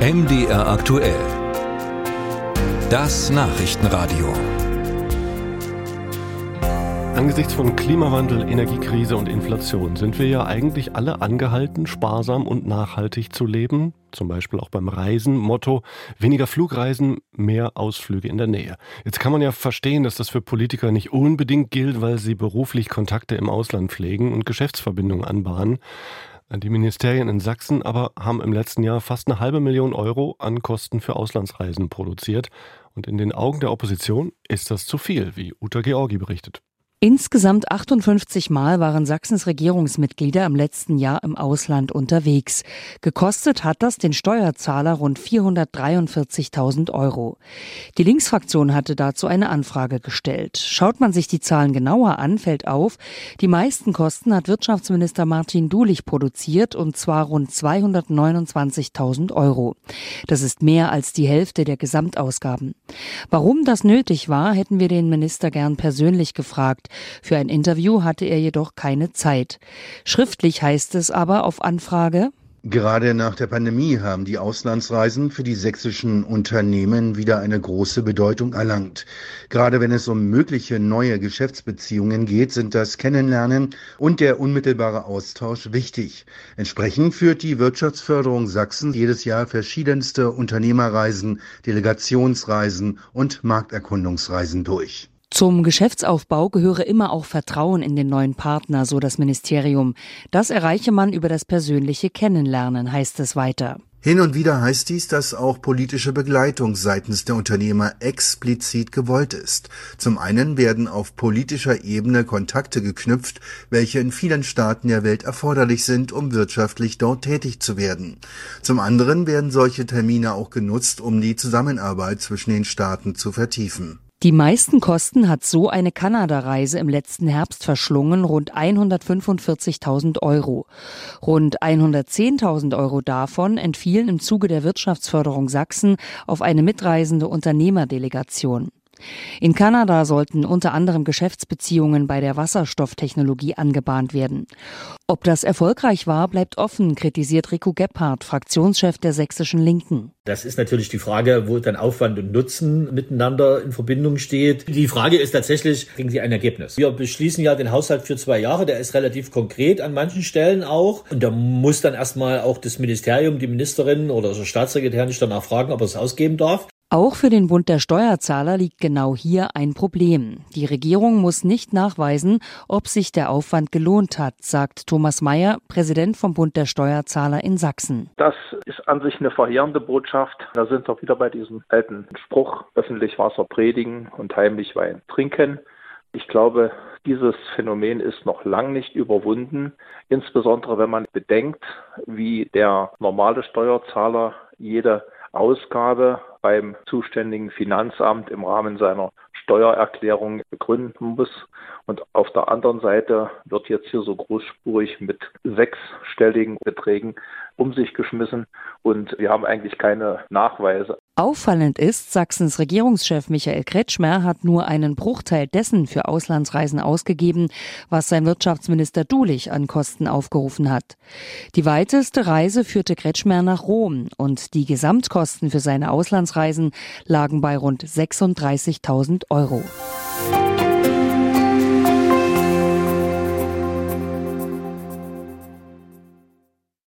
MDR aktuell. Das Nachrichtenradio. Angesichts von Klimawandel, Energiekrise und Inflation sind wir ja eigentlich alle angehalten, sparsam und nachhaltig zu leben. Zum Beispiel auch beim Reisen. Motto, weniger Flugreisen, mehr Ausflüge in der Nähe. Jetzt kann man ja verstehen, dass das für Politiker nicht unbedingt gilt, weil sie beruflich Kontakte im Ausland pflegen und Geschäftsverbindungen anbahnen. Die Ministerien in Sachsen aber haben im letzten Jahr fast eine halbe Million Euro an Kosten für Auslandsreisen produziert. Und in den Augen der Opposition ist das zu viel, wie Uta Georgi berichtet. Insgesamt 58 Mal waren Sachsens Regierungsmitglieder im letzten Jahr im Ausland unterwegs. Gekostet hat das den Steuerzahler rund 443.000 Euro. Die Linksfraktion hatte dazu eine Anfrage gestellt. Schaut man sich die Zahlen genauer an, fällt auf, die meisten Kosten hat Wirtschaftsminister Martin Dulich produziert und zwar rund 229.000 Euro. Das ist mehr als die Hälfte der Gesamtausgaben. Warum das nötig war, hätten wir den Minister gern persönlich gefragt. Für ein Interview hatte er jedoch keine Zeit. Schriftlich heißt es aber auf Anfrage, Gerade nach der Pandemie haben die Auslandsreisen für die sächsischen Unternehmen wieder eine große Bedeutung erlangt. Gerade wenn es um mögliche neue Geschäftsbeziehungen geht, sind das Kennenlernen und der unmittelbare Austausch wichtig. Entsprechend führt die Wirtschaftsförderung Sachsen jedes Jahr verschiedenste Unternehmerreisen, Delegationsreisen und Markterkundungsreisen durch. Zum Geschäftsaufbau gehöre immer auch Vertrauen in den neuen Partner, so das Ministerium. Das erreiche man über das persönliche Kennenlernen, heißt es weiter. Hin und wieder heißt dies, dass auch politische Begleitung seitens der Unternehmer explizit gewollt ist. Zum einen werden auf politischer Ebene Kontakte geknüpft, welche in vielen Staaten der Welt erforderlich sind, um wirtschaftlich dort tätig zu werden. Zum anderen werden solche Termine auch genutzt, um die Zusammenarbeit zwischen den Staaten zu vertiefen. Die meisten Kosten hat so eine Kanada-Reise im letzten Herbst verschlungen, rund 145.000 Euro. Rund 110.000 Euro davon entfielen im Zuge der Wirtschaftsförderung Sachsen auf eine mitreisende Unternehmerdelegation. In Kanada sollten unter anderem Geschäftsbeziehungen bei der Wasserstofftechnologie angebahnt werden. Ob das erfolgreich war, bleibt offen, kritisiert Rico Gebhardt, Fraktionschef der sächsischen Linken. Das ist natürlich die Frage, wo dann Aufwand und Nutzen miteinander in Verbindung steht. Die Frage ist tatsächlich, kriegen Sie ein Ergebnis? Wir beschließen ja den Haushalt für zwei Jahre, der ist relativ konkret an manchen Stellen auch. Und da muss dann erstmal auch das Ministerium, die Ministerin oder der Staatssekretär nicht danach fragen, ob er es ausgeben darf. Auch für den Bund der Steuerzahler liegt genau hier ein Problem. Die Regierung muss nicht nachweisen, ob sich der Aufwand gelohnt hat, sagt Thomas Mayer, Präsident vom Bund der Steuerzahler in Sachsen. Das ist an sich eine verheerende Botschaft. Da sind wir wieder bei diesem alten Spruch, öffentlich Wasser predigen und heimlich Wein trinken. Ich glaube, dieses Phänomen ist noch lang nicht überwunden, insbesondere wenn man bedenkt, wie der normale Steuerzahler jede Ausgabe beim zuständigen Finanzamt im Rahmen seiner Steuererklärung begründen muss. Und auf der anderen Seite wird jetzt hier so großspurig mit sechsstelligen Beträgen um sich geschmissen und wir haben eigentlich keine Nachweise. Auffallend ist, Sachsens Regierungschef Michael Kretschmer hat nur einen Bruchteil dessen für Auslandsreisen ausgegeben, was sein Wirtschaftsminister Dulich an Kosten aufgerufen hat. Die weiteste Reise führte Kretschmer nach Rom und die Gesamtkosten für seine Auslandsreisen lagen bei rund 36.000 Euro.